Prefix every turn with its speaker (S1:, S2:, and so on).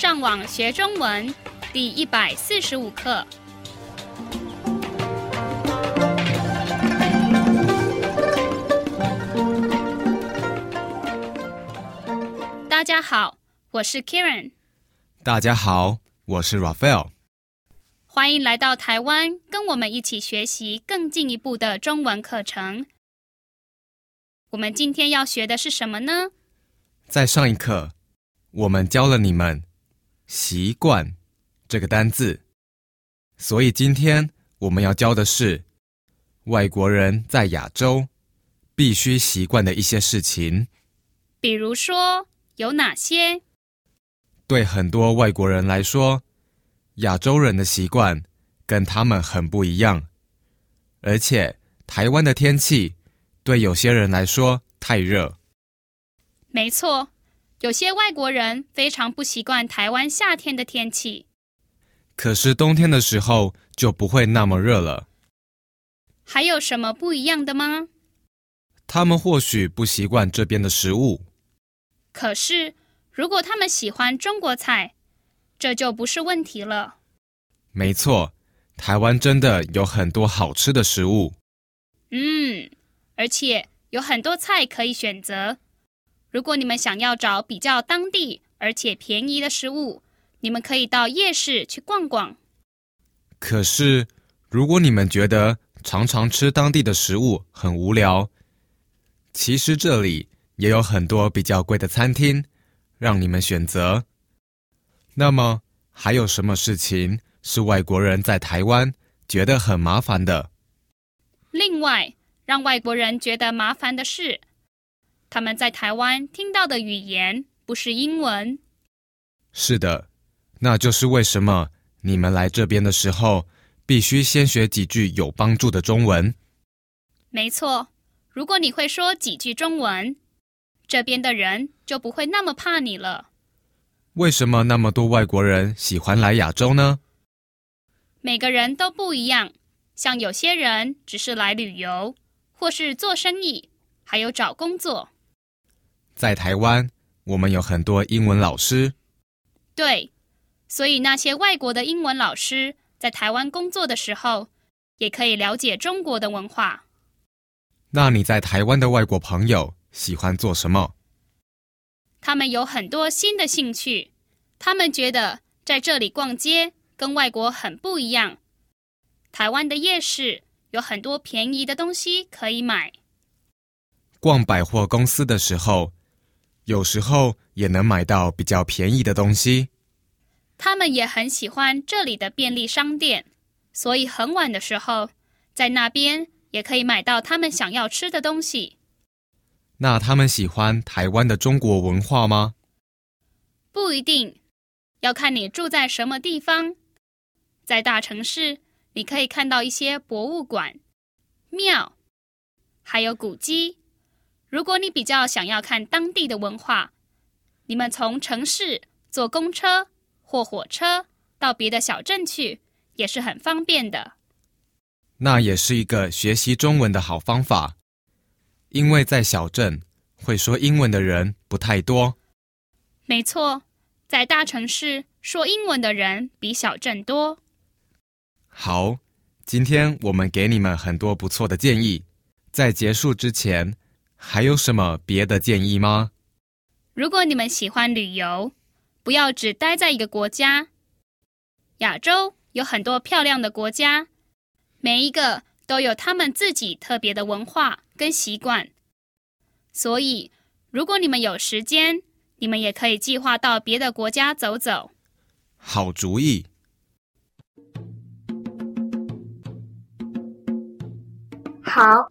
S1: 上网学中文第一百四十五课。大家好，我是 Karen。
S2: 大家好，我是 Raphael。
S1: 欢迎来到台湾，跟我们一起学习更进一步的中文课程。我们今天要学的是什么呢？
S2: 在上一课，我们教了你们“习惯”这个单字，所以今天我们要教的是外国人在亚洲必须习惯的一些事情。
S1: 比如说有哪些？
S2: 对很多外国人来说，亚洲人的习惯跟他们很不一样，而且台湾的天气对有些人来说太热。
S1: 没错，有些外国人非常不习惯台湾夏天的天气。
S2: 可是冬天的时候就不会那么热了。
S1: 还有什么不一样的吗？
S2: 他们或许不习惯这边的食物。
S1: 可是如果他们喜欢中国菜，这就不是问题了。
S2: 没错，台湾真的有很多好吃的食物。
S1: 嗯，而且有很多菜可以选择。如果你们想要找比较当地而且便宜的食物，你们可以到夜市去逛逛。
S2: 可是，如果你们觉得常常吃当地的食物很无聊，其实这里也有很多比较贵的餐厅让你们选择。那么，还有什么事情是外国人在台湾觉得很麻烦的？
S1: 另外，让外国人觉得麻烦的是，他们在台湾听到的语言不是英文。
S2: 是的，那就是为什么你们来这边的时候必须先学几句有帮助的中文。
S1: 没错，如果你会说几句中文，这边的人就不会那么怕你了。
S2: 为什么那么多外国人喜欢来亚洲呢？
S1: 每个人都不一样，像有些人只是来旅游，或是做生意，还有找工作。
S2: 在台湾，我们有很多英文老师。
S1: 对，所以那些外国的英文老师在台湾工作的时候，也可以了解中国的文化。
S2: 那你在台湾的外国朋友喜欢做什么？
S1: 他们有很多新的兴趣，他们觉得在这里逛街跟外国很不一样。台湾的夜市有很多便宜的东西可以买。
S2: 逛百货公司的时候，有时候也能买到比较便宜的东西。
S1: 他们也很喜欢这里的便利商店，所以很晚的时候，在那边也可以买到他们想要吃的东西。
S2: 那他们喜欢台湾的中国文化吗？
S1: 不一定，要看你住在什么地方。在大城市，你可以看到一些博物馆、庙，还有古迹。如果你比较想要看当地的文化，你们从城市坐公车或火车到别的小镇去，也是很方便的。
S2: 那也是一个学习中文的好方法。因为在小镇会说英文的人不太多。
S1: 没错，在大城市说英文的人比小镇多。
S2: 好，今天我们给你们很多不错的建议。在结束之前，还有什么别的建议吗？
S1: 如果你们喜欢旅游，不要只待在一个国家。亚洲有很多漂亮的国家，每一个都有他们自己特别的文化。跟习惯，所以如果你们有时间，你们也可以计划到别的国家走走。
S2: 好主意。
S3: 好，